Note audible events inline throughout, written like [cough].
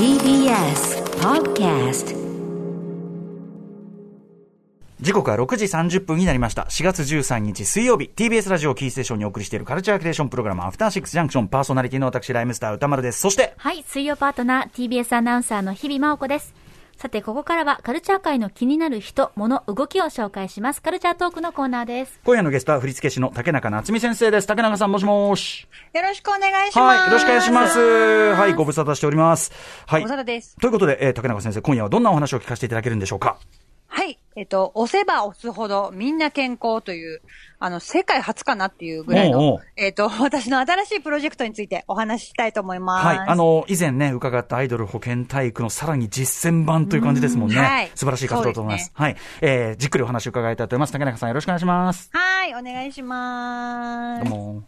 TBS Podcast 時刻は6時30分になりました。4月13日水曜日、TBS ラジオキーステーションにお送りしているカルチャークリエーションプログラム、アフターシックスジャンクション、パーソナリティの私、ライムスター歌丸です。そして、はい、水曜パートナー、TBS アナウンサーの日々真央子です。さて、ここからはカルチャー界の気になる人、物、動きを紹介します。カルチャートークのコーナーです。今夜のゲストは振付師の竹中夏美先生です。竹中さん、もしもし。よろしくお願いします。はい、よろしくお願いします。はい、ご無沙汰しております。はい。ご無沙汰ですということで、えー竹中先生、今夜はどんなお話を聞かせていただけるんでしょうか？はい。えっと、押せば押すほどみんな健康という、あの、世界初かなっていうぐらいの、おうおうえっと、[laughs] 私の新しいプロジェクトについてお話ししたいと思います。はい。あ、の、以前ね、伺ったアイドル保健体育のさらに実践版という感じですもんね。うんはい素晴らしい活動だと思います。そうはい。えー、じっくりお話を伺いたいと思います。竹中さん、よろしくお願いします。はい、お願いします。どうも。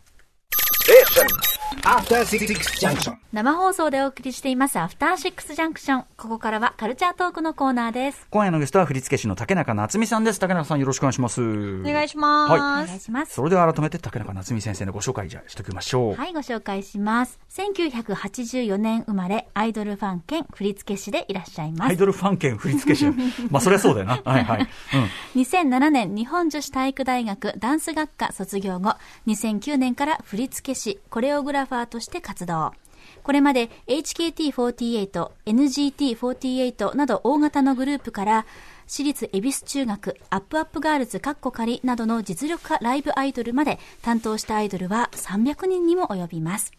After Six Junction. 生放送でお送りしています、アフターシックスジャンクション。ここからはカルチャートークのコーナーです。今夜のゲストは振付師の竹中夏美さんです。竹中さん、よろしくお願いします。お願いします。おは願いします。それでは改めて竹中夏美先生のご紹介じゃあしておきましょう。はい、ご紹介します。1984年生まれ、アイドルファン兼振付師でいらっしゃいます。アイドルファン兼振付師。[laughs] まあ、そりゃそうだよな。はいはい。うん。2007年日本女子体育大学ダンス学科卒業後、2009年から振付師、コレオグラファーとして活動。これまで HKT48、NGT48 など大型のグループから、私立恵比寿中学、アップアップガールズカッコ仮などの実力派ライブアイドルまで担当したアイドルは300人にも及びます。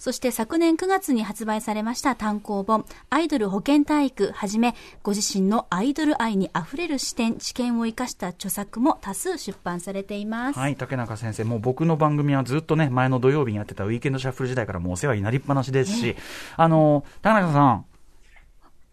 そして昨年9月に発売されました単行本、アイドル保健体育はじめ、ご自身のアイドル愛に溢れる視点、知見を生かした著作も多数出版されています。はい、竹中先生、もう僕の番組はずっとね、前の土曜日にやってたウィーケンドシャッフル時代からもうお世話になりっぱなしですし、あの、竹中さん、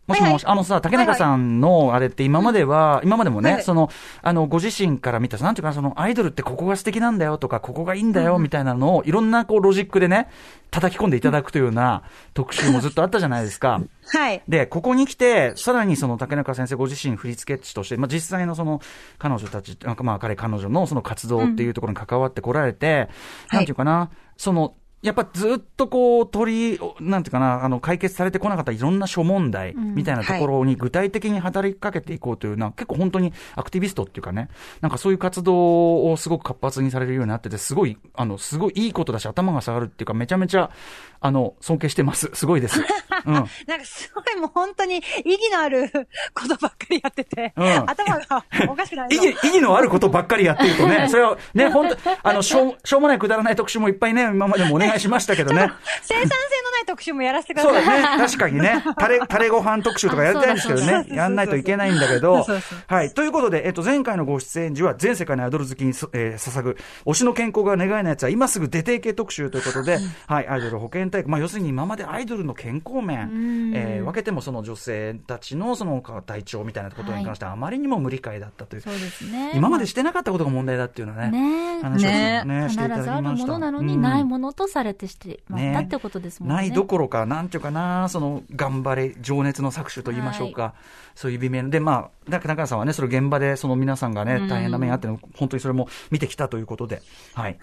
もしもし、あのさ、竹中さんのあれって今までは、今までもね、はいその、あの、ご自身から見た、なんていうかな、その、アイドルってここが素敵なんだよとか、ここがいいんだよみたいなのを、いろんなこう、ロジックでね、叩き込んでいただくというような特集もずっとあったじゃないですか。はい。で、ここに来て、さらにその竹中先生ご自身振付師として、まあ、実際のその彼女たち、なんかまあ彼彼女のその活動っていうところに関わってこられて、なんていうかな、その、やっぱずっとこう、取り、なんていうかな、あの、解決されてこなかったいろんな諸問題みたいなところに具体的に働きかけていこうというな、結構本当にアクティビストっていうかね、なんかそういう活動をすごく活発にされるようになってて、すごい、あの、すごいいいことだし、頭が下がるっていうか、めちゃめちゃ、あの、尊敬してます。すごいです。[laughs] うん。なんかすごいもう本当に意義のある [laughs] ことばっかりやってて、うん頭がおかしくなる意義、意義のあることばっかりやってるとね、[laughs] それはね、本当あの、しょう、しょうもないくだらない特集もいっぱいね、今までもお願いしましたけどね。生産性のない特集もやらせてくだそうさい。だね。確かにね。タレ、タレご飯特集とかやりたいんですけどね。そうそうそうそうやんないといけないんだけどそうそう。はい。ということで、えっと、前回のご出演時は、全世界のアイドル好きにそ、えー捧ぐ、推しの健康が願いのやつは、今すぐ出ていけ特集ということで、はい。アイドル保健体育。まあ、要するに今までアイドルの健康面、えー分けてもその女性たちのその体調みたいなことに関してあまりにも無理解だったという。そうですね。今までしてなかったことが問題だっていうのはね。ねえ話をね必していただきずある。ものなのに、うんないものとされてしてまったってことですもんね。ないどころか、なんていうかな、その、頑張れ、情熱の搾取と言いましょうか。そういう微妙で、まあ、中川さんはね、それ現場で、その皆さんがね、大変な面あっての、本当にそれも見てきたということで、はい。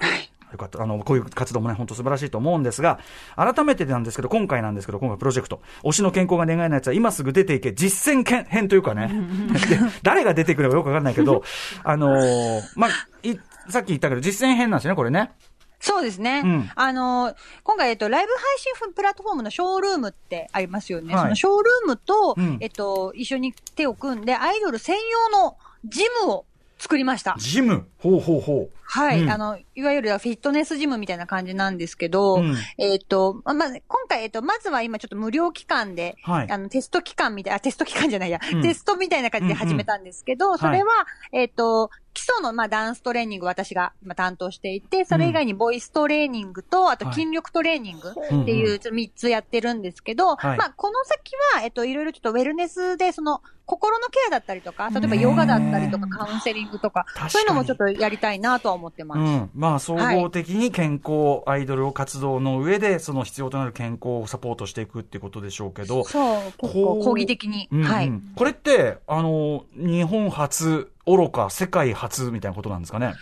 よかった。あの、こういう活動もね、本当素晴らしいと思うんですが、改めてなんですけど、今回なんですけど、今回プロジェクト、推しの健康が願いのやつは今すぐ出ていけ、実践編編というかね、[laughs] で誰が出てくるかよくわかんないけど、あのーまあ、いさっき言ったけど、実践編なんですよね、これね。そうですね。うんあの、今回、えっと、ライブ配信プラットフォームのショールームってありますよね。はいそのショールームと、うんえっと、一緒に手を組んで、アイドル専用のジムを作りました。ジム。ほうほうほう。はい、うん。あの、いわゆるフィットネスジムみたいな感じなんですけど、うん。えっ、と、ま、今回、えっ、と、まずは今ちょっと無料期間で、はい。あの、テスト期間みたいな、あテスト期間じゃないや、うん。テストみたいな感じで始めたんですけど、それは、えっ、と、基礎の、まあ、ダンストレーニング私が今担当していて、それ以外にボイストレーニングと、あとはい。筋力トレーニングうん。っていう、ちょっと3つやってるんですけど、はい。まあ、この先は、えっ、と、いろいろちょっとウェルネスで、その、心のケアだったりとか、例えばヨガだったりとか、カウンセリングとかそういうのもちょっとやりたいなとは思ってます。うん。まあ、総合的に健康、アイドルを活動の上で、その必要となる健康をサポートしていくっていうことでしょうけど。そう、結こう構講義的に。うんうんはい。これって、あの、日本初、愚か、世界初みたいなことなんですかね？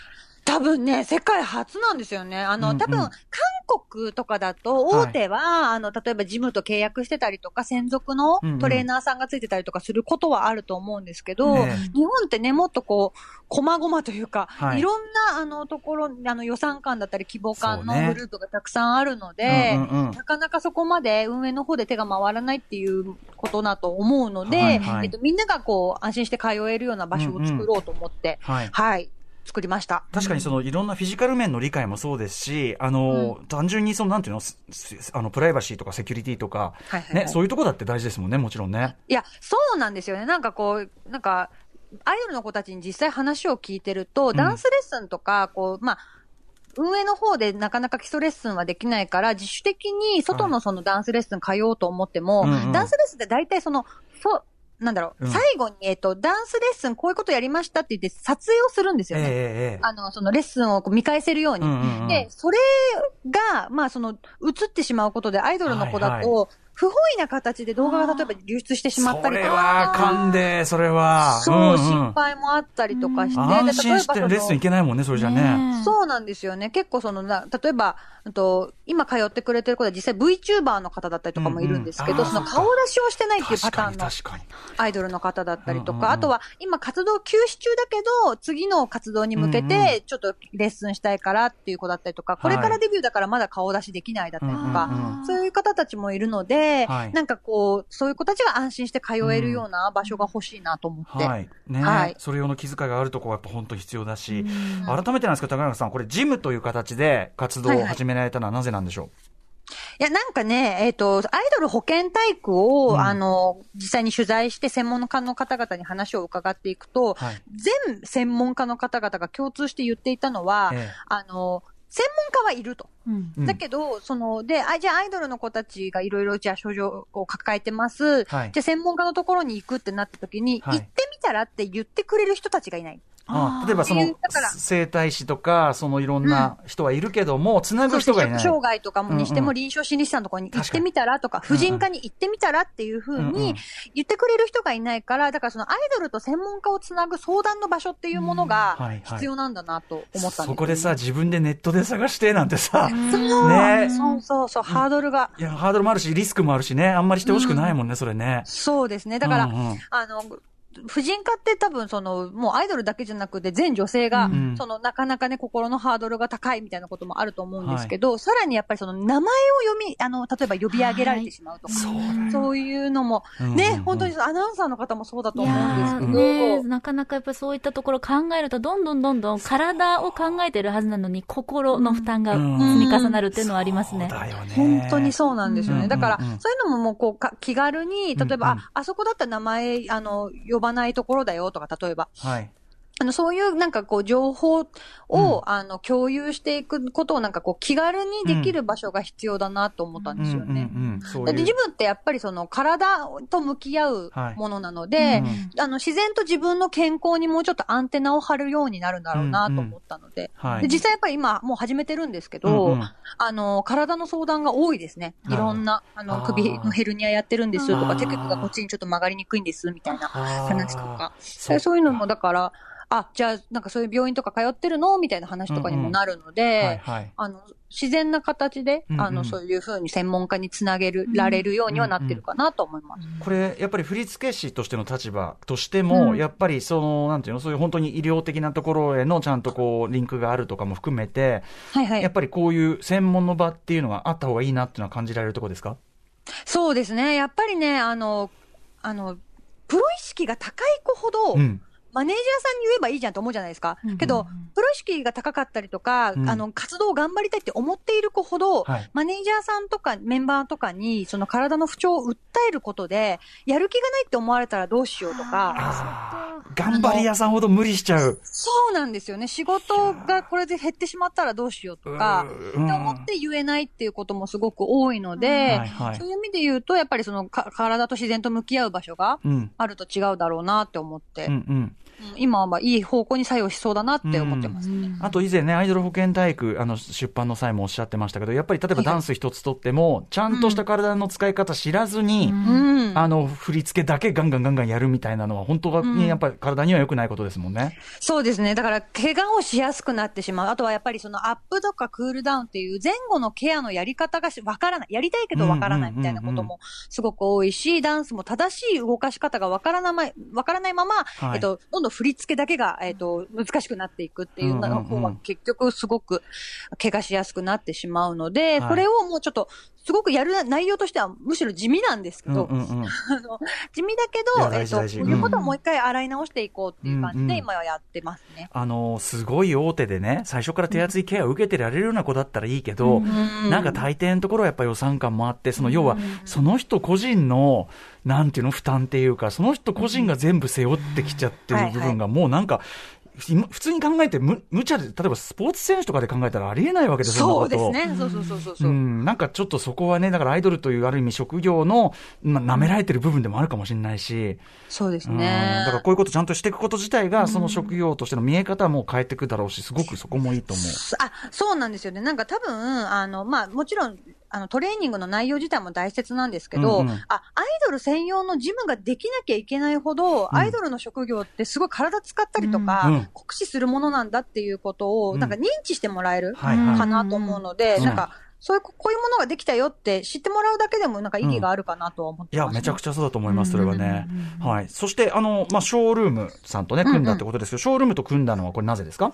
多多分ね、世界初なんですよね。あの、多分、韓国とかだと、大手は、あの、例えばジムと契約してたりとか、専属のトレーナーさんがついてたりとかすることはあると思うんですけど、ええ。日本ってね、もっとこう、細々というか、はい。い、ろんな、あの、ところ、あの、予算感だったり、希望感のグループがたくさんあるので、うんうんうん。なかなかそこまで運営の方で手が回らないっていうことだと思うので、はいはい。えっと、みんながこう、安心して通えるような場所を作ろうと思って、はい。はい、作りました。確かにそのいろんなフィジカル面の理解もそうですし、あの、単純にそのなんていうの、あの、プライバシーとかセキュリティとか、はいはいはいね、そういうとこだって大事ですもんね、もちろんね。いや、そうなんですよね。なんかこう、なんか、アイドルの子たちに実際話を聞いてると、んダンスレッスンとか、こう、まあ、運営の方でなかなか基礎レッスンはできないから、自主的に外のそのダンスレッスン通おうと思っても、うんうんダンスレッスンって大体その、そう、なんだろう、うん最後に、えっと、ダンスレッスンこういうことやりましたって言って撮影をするんですよね。ええええあの、そのレッスンをこう見返せるように。うんうんうんで、それが、まあその、映ってしまうことで、アイドルの子だと、はい不本意な形で動画が例えば流出してしまったそれりとか。はあかんで、それは。そう、んん心配もあったりとかして、安で心してレッスン行けないもんね、それじゃね。そうなんですよね。結構そのな、例えば、うんと今通ってくれてる子で実際 VTuber の方だったりとかもいるんですけど、うんうんその顔出しをしてないっていうパターンの確かに。アイドルの方だったりとか、うんうんうんあとは今活動休止中だけど、次の活動に向けうんうんてちょっとレッスンしたいからっていう子だったりとか、これかはいらデビューだからまだ顔出しできないだったりとか、うんうんそういう方たちもいるので、はい。なんかこう、そういう子たちが安心して通えるような場所が欲しいなと思って。はい。ね、はい。それ用の気遣いがあるところはやっぱ本当必要だし、改めてなんですけど、高中さん、これジムという形で活動を始められたのはなぜなんでしょう、いや、なんかね、えっ、と、アイドル保健体育を、うん。あの、実際に取材して専門家の方々に話を伺っていくと、はい。全専門家の方々が共通して言っていたのは、ええ。あの、専門家はいると。うんうんだけど、その、で、あ、じゃあアイドルの子たちがいろいろ、じゃあ症状を抱えてます。はいじゃあ専門家のところに行くってなった時に、はい行ってみたらって言ってくれる人たちがいない。あ例えばその整体師とか、そのいろんな人はいるけども、つなぐ人がいない。障害とかもにしてうんうん。も臨床心理士さんのところに行ってみたらとか、婦人科に行ってみたらっていうふううんうんに言ってくれる人がいないから、だからそのアイドルと専門家をつなぐ相談の場所っていうものがはいはい。必要なんだなと思ったんですよね、そこでさ、自分でネットで探してなんてさ、そうね。そうそうそう、ハードルが。いや、ハードルもあるし、リスクもあるしね、あんまりしてほしくないもんね、それね。そうですね。だから、うんうん。あの、婦人科って多分その、もうアイドルだけじゃなくて全女性が、うん。そのなかなかね、心のハードルが高いみたいなこともあると思うんですけど、さらにやっぱりその名前を読み、あの、例えば呼び上げられてしまうとか、そうだよそういうのも、うんうんうん。ね、本当にアナウンサーの方もそうだとい思うんですやけーど、ねなかなかやっぱりそういったところ考えると、どんどんどんどん体を考えてるはずなのに、心の負担が積み重なるっていうのはありますね。そうだよね。本当にそうなんですよね。うん。だから、うんうんそういうのももうこうか気軽に、例えば、うん。うん。あ、あそこだったら名前、あの、呼ばないところだよとか、例えば、はい。あの、そういうなんかこう、情報を、うん。あの、共有していくことをなんかこう、気軽にできる場所が必要だなと思ったんですよね。だって自分ってやっぱりその体と向き合うはいものなので、うんあの自然と自分の健康にもうちょっとアンテナを張るようになるんだろうなと思ったので、はい。で実際やっぱり今もう始めてるんですけど、うんうん。あの体の相談が多いですね。いろんな、ああのー。首のヘルニアやってるんですとか、手首がこっちにちょっと曲がりにくいんですみたいな話とか。そういうのもだから、あ、じゃあなんかそういう病院とか通ってるの？みたいな話とかにもなるので、はいはい。あの、自然な形で、うんうんあの、そういうふうに専門家につなげる、られるようにはなってるかなと思います。これ、やっぱり振付師としての立場としても、うんやっぱりその、なんていうの、そういう本当に医療的なところへのちゃんとこう、リンクがあるとかも含めて、はいはいやっ。ぱりこういう専門の場っていうのはあった方がいいなっていうのは感じられるところですか？そうですね。やっぱりね、あの、あの、プロ意識が高い子ほど、うん。マネージャーさんに言えばいいじゃんと思うじゃないですか。うんけど、プロ意識が高かったりとか、うんあの、活動を頑張りたいって思っている子ほど、はいマネージャーさんとかメンバーとかに、その体の不調を訴えることで、やる気がないって思われたらどうしようとか、頑張り屋さんほど無理しちゃう。そうなんですよね。仕事がこれで減ってしまったらどうしようとか、うんって思って言えないっていうこともすごく多いので、そういう意味で言うと、やっぱりそのか体と自然と向き合う場所がうん。あると違うだろうなって思って。うんうん。今はいい方向に作用しそうだなって思ってますね。あと以前ね、アイドル保健体育、あの、出版の際もおっしゃってましたけど、やっぱり例えばダンス一つとっても、ちゃんとした体の使い方知らずに、うん。あの、振り付けだけガンガンガンガンやるみたいなのは、本当にやっぱり体には良くないことですもんね。そうですね。だから、怪我をしやすくなってしまう。あとはやっぱりそのアップとかクールダウンっていう前後のケアのやり方がしわからない。やりたいけどわからないみたいなこともすごく多いし、ダンスも正しい動かし方がわからない、わからないまま、はいえっと、どんどん振り付けだけが、えっと、難しくなっていくっていうのうんうんうん。方は結局すごく怪我しやすくなってしまうので、はい。これをもうちょっと、すごくやる内容としてはむしろ地味なんですけど、うんうんうん。地味だけど、えっと、こういうことをもう一回洗い直していこうっていう感じうんうんで今はやってますね。あの、すごい大手でね、最初から手厚いケアを受けてられるような子だったらいいけど、んなんか大抵のところはやっぱり予算感もあって、その要は、その人個人の、なんていうの、負担っていうか、その人個人が全部背負ってきちゃってる部分が、もうなんか、今普通に考えてむ、無茶で、例えばスポーツ選手とかで考えたらありえないわけですよ、そうですね。そうそうそうそうそうう。ん、なんかちょっとそこはね、だからアイドルというある意味職業の、ま、舐められてる部分でもあるかもしれないし、そうですうんね。だからこういうことちゃんとしていくこと自体が、その職業としての見え方も変えていくだろうし、すごくそこもいいと思う。あ、そうなんですよね。なんか多分、あの、まあ、もちろん、あの、トレーニングの内容自体も大切なんですけど、うんうん。あ、アイドル専用のジムができなきゃいけないほど、ん。アイドルの職業ってすごい体使ったりとか、うんうん。酷使するものなんだっていうことを、うん。なんか認知してもらえるかなと思うので、うん。なんか、そういう、こういうものができたよって知ってもらうだけでもなんか意義があるかなとは思っいや、てます、めちゃくちゃそうだと思います、それはね。はい。そして、あの、まあ、ショールームさんとね、組んだってことですけど、ショールームと組んだのはこれなぜですか？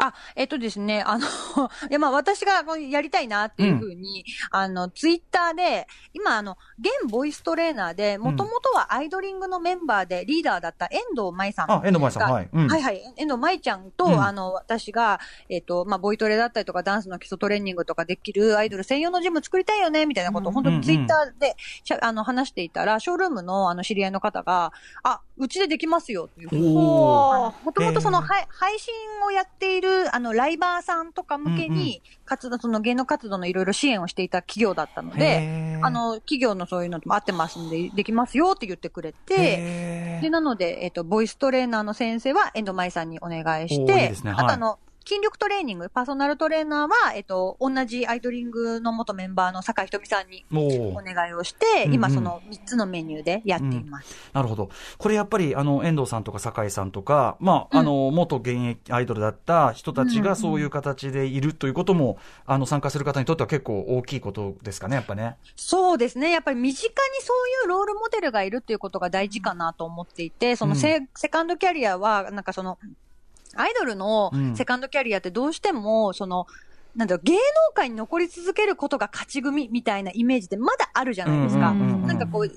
あ、えっとですね、あの、[laughs] いや、まあ私がやりたいなっていうふうに、あの、ツイッターで、今、あの、現ボイストレーナーで、もともとはアイドリングのメンバーでリーダーだった遠藤舞さんが。あ、遠藤舞さん、はい。うん。はいはい。遠藤舞ちゃんと、うんあの、私が、えっ、と、まあ、ボイトレだったりとか、ダンスの基礎トレーニングとかできるアイドル専用のジム作りたいよね、みたいなことを、本当にツイッターでしゃ、あの、話していたら、ショールームの、あの、知り合いの方が、あ、うちでできますよ、というふうにおーもともとその、配信をやっている、あの、ライバーさんとか向けに、活動、その芸能活動のいろいろ支援をしていた企業だったので、あ、の、企業のそういうのも合ってますんで、できますよって言ってくれて、で、なので、えっ、と、ボイストレーナーの先生は遠藤舞さんにお願いしおーいいね。はい。あとあの、筋力トレーニング、パーソナルトレーナーは、えっ、と、同じアイドリングの元メンバーの酒井ひとみさんにお願いをして、うんうん今その3つのメニューでやっています。なるほど。これやっぱり、あの、遠藤さんとか酒井さんとか、まあ、あの、元現役アイドルだった人たちがそういう形でいるということも、あの、参加する方にとっては結構大きいことですかね、やっぱね。そうですね。やっぱり身近にそういうロールモデルがいるっていうことが大事かなと思っていて、そのセ,、セカンドキャリアは、なんかその、アイドルのうん。セカンドキャリアってどうしても、その、なんだろう、芸能界に残り続けることが勝ち組みたいなイメージってまだあるじゃないですか。なんかこう、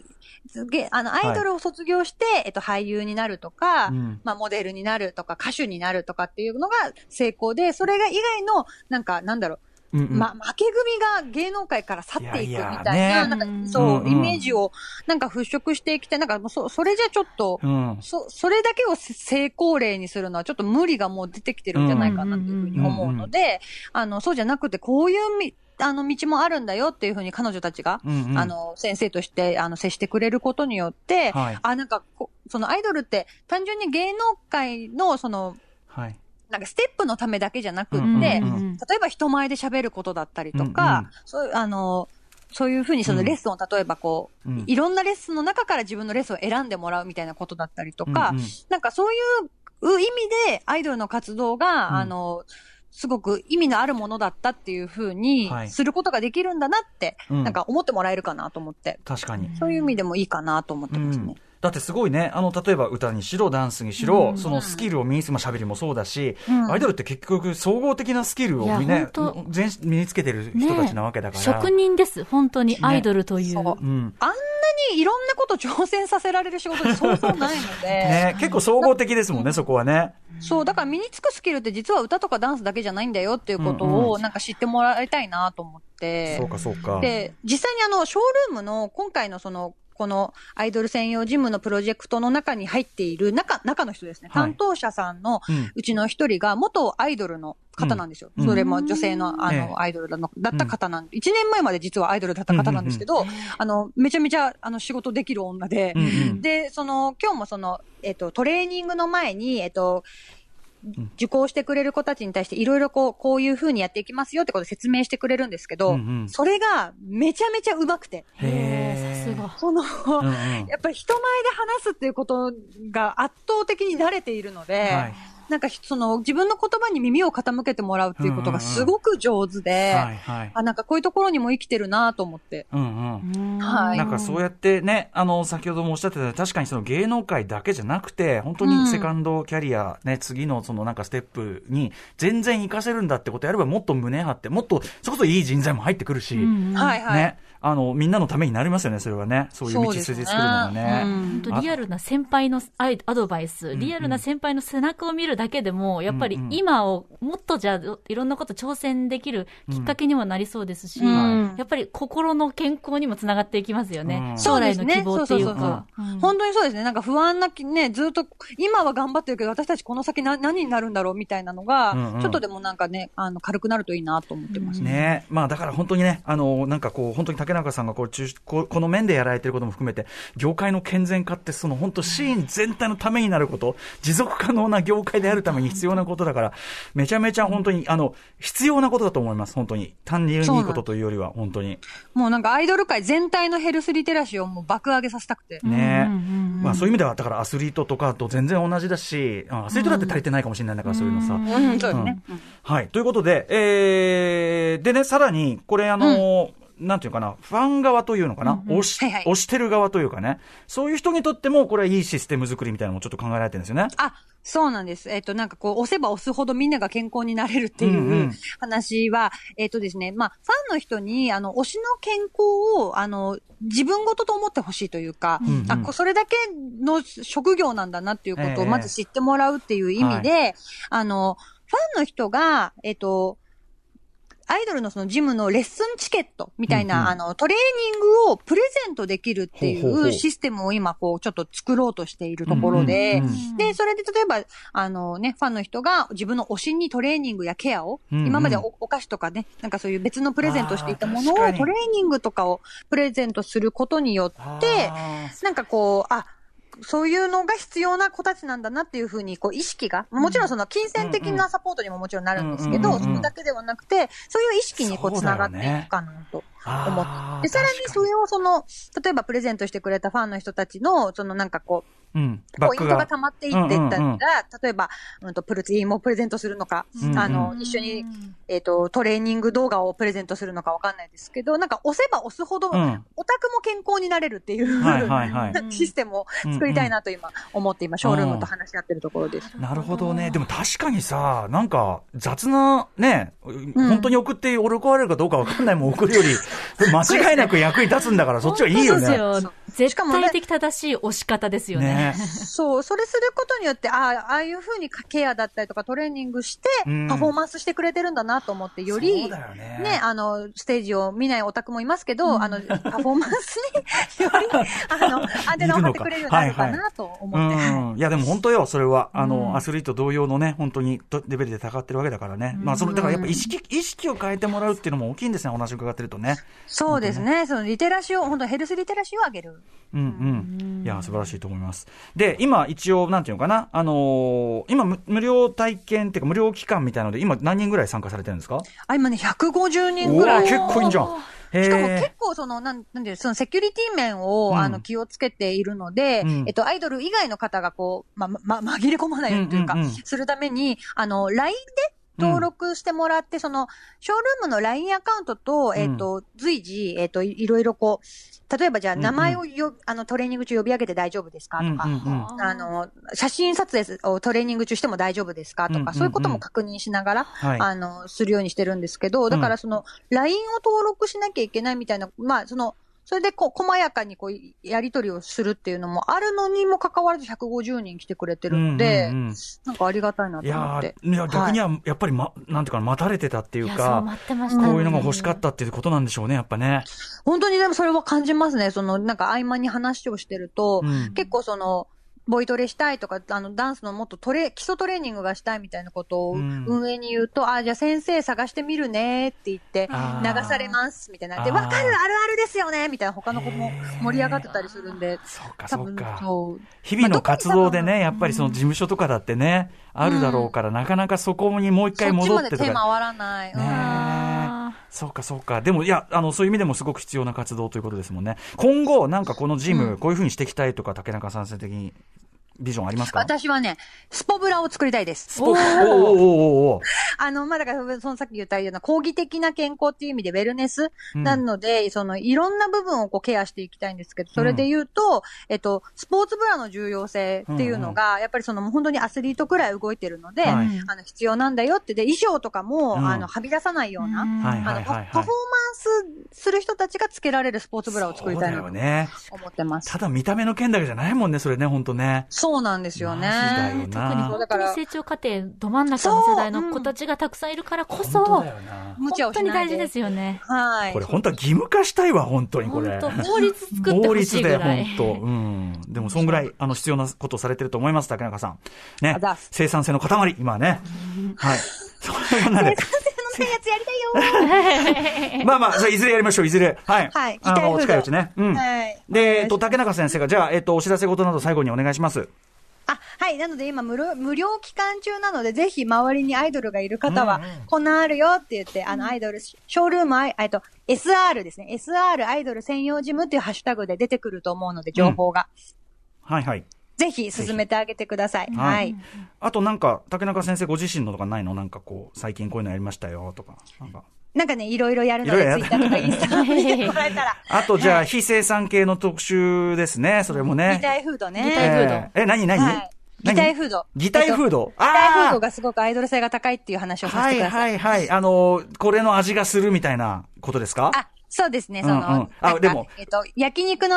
あの、アイドルを卒業して、えっと、俳優になるとか、うん。まあ、モデルになるとか、歌手になるとかっていうのが成功で、それが以外の、なんか、なんだろう、うんうんま、負け組が芸能界から去っていくみたいな、いやいやねなんかそう、うんうんイメージをなんか払拭していきたい。なんかもうそ、それじゃちょっと、うん。そ、それだけを成功例にするのはちょっと無理がもう出てきてるんじゃないかなというふうに思うので、あの、そうじゃなくて、こういうみ、あの、道もあるんだよっていうふうに彼女たちが、うんうんあの、先生として、あの、接してくれることによって、はいあ、なんかこ、そのアイドルって単純に芸能界の、その、はい。なんかステップのためだけじゃなくって、うんうんうん例えば人前で喋ることだったりとか、うんうん。そういう、あの、そういうふうにそのレッスンを例えばこう、うん。いろんなレッスンの中から自分のレッスンを選んでもらうみたいなことだったりとか、うんうん。なんかそういう意味でアイドルの活動が、うん。あの、すごく意味のあるものだったっていうふうにはい。することができるんだなって、うん。なんか思ってもらえるかなと思って、確かに。そういう意味でもいいかなと思ってますね。うんだってすごいね、あの、例えば歌にしろ、ダンスにしろ、そのスキルを身につけ、まあ喋りもそうだし、うんアイドルって結局総合的なスキルをいやね全身身につけてる人たちなわけだから。職人です、本当に、アイドルという。そううん。あんなにいろんなこと挑戦させられる仕事ってそうそうないので、[laughs] ね、結構総合的ですもんね、そこはね。そう、だから身につくスキルって実は歌とかダンスだけじゃないんだよっていうことうんうをなんか知ってもらいたいなと思って。そうか、そうか。で、実際にあの、ショールームの今回のその、このアイドル専用ジムのプロジェクトの中に入っている中、中の人ですね。はい。担当者さんのうちの一人が元アイドルの方なんですよ。うん。それも女性のあええ。のアイドルだのだった方なんで、1年前まで実はアイドルだった方なんですけど、あの、めちゃめちゃあの仕事できる女で、うんうん。で、その、今日もその、えっと、トレーニングの前に、えっと、受講してくれる子たちに対していろいろこう、こういう風にやっていきますよってことで説明してくれるんですけど、うんうん。それがめちゃめちゃ上手くて、へー。さすが。その、うんうん。やっぱり人前で話すっていうことが圧倒的に慣れているので、はいなんかその自分の言葉に耳を傾けてもらうっていうことがすごく上手で、はいはい。あ、なんかこういうところにも生きてるなと思って。うんうん。はいなんかそうやってね、あの、先ほどもおっしゃってたように確かにその芸能界だけじゃなくて、本当にセカンドキャリア、ね、次のそのなんかステップに全然活かせるんだってことやればもっと胸張って、もっと、そこそいい人材も入ってくるし、はいはい。ね、あの、みんなのためになりますよね、それはね。そういう道筋作るのがね。本当リアルな先輩のアイアドバイス、んリアルな先輩の背中を見るだけでも、やっぱり今をもっとじゃあいろんなこと挑戦できるきっかけにもなりそうですし、うん。やっぱり心の健康にもつながっていきますよね。うん。将来の希望っていうそうですね。か。本当にそうですね。なんか不安なき、ね、ずっと、今は頑張ってるけど、私たちこの先な何になるんだろうみたいなのが、うんうん。ちょっとでもなんかね、あの、軽くなるといいなと思ってます。ね。まあだから本当にね、あの、なんかこう、本当に竹中さんがこう中こうこの面でやられてることも含めて、業界の健全化って、その本当シーン全体のためになること、持続可能な業界であるために必要なことだから、めちゃめちゃ本当に、あの、必要なことだと思います、本当に。単純にいいことというよりは、本当に。もうなんかアイドル界全体のヘルスリテラシーをもう爆上げさせたくて。ねまあそういう意味では、だからアスリートとかと全然同じだし、アスリートだって足りてないかもしれないんだから、そういうのさ。うん、そうです。ね。はい。ということで、えー、でね、さらに、これあのなんていうかな、ファン側というのかな、押し、はいはい。押してる側というかね、そういう人にとっても、これはいいシステム作りみたいなのもちょっと考えられてるんですよね。あ、そうなんです。えっ、と、なんかこう、押せば押すほどみんなが健康になれるっていううんうん。話は、えっ、とですね、まあ、ファンの人に、あの、推しの健康を、あの、自分ごとと思ってほしいというか、うんうん。あ、こそれだけの職業なんだなっていうことええ。をまず知ってもらうっていう意味で、あの、ファンの人が、えっ、と、アイドルのそのジムのレッスンチケットみたいな、うんうん。あの、トレーニングをプレゼントできるっていほうシステムを今、こう、ちょっと作ろうとしているところで、で、それで例えば、あのね、ファンの人が自分の推しにトレーニングやケアを、うんうん。今までおお菓子とかね、なんかそういう別のプレゼントしていたものを、トレーニングとかをプレゼントすることによって、あなんかこう、あ、そういうのが必要な子たちなんだなっていうふうに、こう、意識が、もちろんその金銭的なサポートにももちろんなるんですけど、それだけではなくて、そういう意識にこう、つながってねいくかなと。ー思あーで、さらに。それをその、例えばプレゼントしてくれたファンの人たちの、そのなんかこう、うん、バポイントが溜まっていっていったら、うんうんうん。例えば、うんと、プルツインをプレゼントするのか、うんうん。あの、一緒に、えっ、と、トレーニング動画をプレゼントするのかわかんないですけど、なんか押せば押すほど、うん。オタクも健康になれるっていう、はいはいはい。[laughs] システムを作りたいなと今思って今、ショールームと話し合ってるところです。なるほどね。でも確かにさ、なんか雑な、ね、本当に送って喜ばれるかどうかわかんないもん送るより、[laughs] 間違いなく役に立つんだから、そっちはいいよね。本当ですよ。そう。絶しかもね対的正しい押し方ですよね。ね。[laughs] そう、それすることによって、ああ、ああいうふうにケアだったりとかトレーニングしてうん、パフォーマンスしてくれてるんだなと思って、より、ねね、あの、ステージを見ないオタクもいますけど、あの、パフォーマンスに、より、[laughs] あの、アンテナを張ってくれるようになるかなと思って。うん。いや、でも本当よ、それは。あの、うんアスリート同様のね、本当にとレベルで高ってるわけだからね。まあ、その、だからやっぱ意識、意識を変えてもらうっていうのも大きいんですね、お話を伺ってるとね。そうですね。そのリテラシーを、本当ヘルスリテラシーを上げる。うんうん。いや、素晴らしいと思います。で、今、一応、なんていうのかな、あのー今無、無料体験っていうか、無料期間みたいなので、今、何人ぐらい参加されてるんですか？あ、今ね、150人ぐらい。結構いいんじゃん。へしかもー結構その、なん、なんていう、そのセキュリティ面を、うん。あの、気をつけているので、うん。えっと、アイドル以外の方がこう、ま、ま、紛れ込まないようにというか、するために、あの、LINE で登録してもらって、その、ショールームの LINE アカウントと、えっと、随時、えっと、いいろいろこう、例えばじゃあ、うんうん。名前をよ、あの、トレーニング中呼び上げて大丈夫ですか？とか、うんうん。うんあの、写真撮影をトレーニング中しても大丈夫ですか？とか、うんうんうん。そういうことも確認しながら、はい。あの、するようにしてるんですけど、だからその、LINE を登録しなきゃいけないみたいな、まあ、その、それでこう、細やかにこう、やり取りをするっていうのもあるのにもかかわらず150人来てくれてるので、うんうんうんなんかありがたいないと思やって。ーいや、逆にはやっぱり、ま、なんていうかな、待たれてたっていうか、待ってましたね。こういうのが欲しかったっていうことなんでしょうね、やっぱね。本当にでもそれは感じますね。その、なんか合間に話をしてると、うん結構その、ボイトレしたいとか、あの、ダンスのもっとトレ、基礎トレーニングがしたいみたいなことをうん運営に言うと、あ、じゃあ先生探してみるねって言って、流されますみたいな。で、わかるあるあるですよねみたいな他の子も盛り上がってたりするんで、そうか、そうか。そう。日々の活動でまあね、やっぱりその事務所とかだってね、あるだろうから、なかなかそこにもう一回そっちまで戻ってとか。手回らない。うんねあそうか、そうか。でも、いや、あの、そういう意味でもすごく必要な活動ということですもんね。今後、なんかこのジム、こういうふうにしていきたいとか、竹中さん生的に、ビジョンありますか？私はね、スポブラを作りたいです。スポおーおーおあの、まあ、だから、そのさっき言ったような、講義的な健康っていう意味で、ウェルネスうんなので、その、いろんな部分をこうケアしていきたいんですけど、それで言うと、えっと、スポーツブラの重要性っていうのが、やっぱりその、もう本当にアスリートくらい動いてるので、はいあの、必要なんだよって、で、衣装とかも、うんあの、はび出さないような、あの、パフォーマン。スする人たちがつけられるスポーツブラを作りたいなと。思ってます。ただ見た目の件だけじゃないもんね、それね、本当ね。そうなんですよね。特に本当に成長過程ど真ん中の世代の子たちがたくさんいるからこそ、本当だよな。無茶を本当にしないで大事ですよね。はい。これ本当は義務化したいわ、本当にこれ。法律作って法ほし律でいぐらい。本当、うん。でも、そんぐらい、あの、必要なことをされてると思います、竹中さん。ね生産性の塊、今はね。はい。[laughs] それはなんで、のないやつやりたいよ [laughs] まあまあ、いずれやりましょう、いずれ。はい。はいあの、近いうちね。うん。はいで、えっと、竹中先生が、じゃあ、えっと、お知らせ事など最後にお願いします。あ、はい。なので今無料、無料期間中なので、ぜひ周りにアイドルがいる方は、うんうんこんなんあるよって言って、あの、アイドル、ショールームアイ、えっと、SR ですね。SR アイドル専用ジムっていうハッシュタグで出てくると思うので、情報が。はいはい。ぜひ進めてあげてください。はいはい。あとなんか、竹中先生ご自身のとかないの？なんかこう、最近こういうのやりましたよ、とか。なんか。なんかね、いろいろやるので、いろいろやツイッターとかインスタ見てもらえたら。[laughs] あと、じゃあ、非生産系の特集ですね、それもね。擬態フードね。擬態フードえ何何？はい。擬態フード。擬態フード？えっと擬態フードあがすごくアイドル性が高いっていう話をさせてください。はいはい。あのー、これの味がするみたいなことですか？あ、そうですね、その、うんうんあなんかでもえっと、焼肉の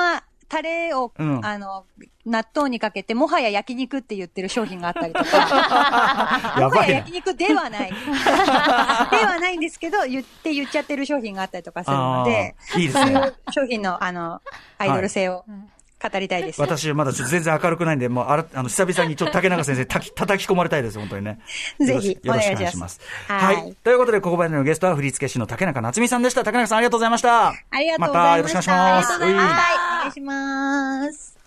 タレを、うんあの、納豆にかけて、もはや焼肉って言ってる商品があったりとか、[laughs] やもはや焼肉ではない。[laughs] ではないんですけど、言って言っちゃってる商品があったりとかするので、いいですねそういう商品の、あの、アイドル性を語りたいです。私、まだちょっと全然明るくないんで、もう、あら、あの、久々にちょっと竹中先生、[laughs] たき、叩き込まれたいです、本当にね。ぜひよろしくお願いしますす。ははいい。ということで、ここまでのゲストは振付師の竹中夏美さんでした。竹中さん、ありがとうございました。ありがとうございました。またよろしくお願いしますありがとうございました。失礼します。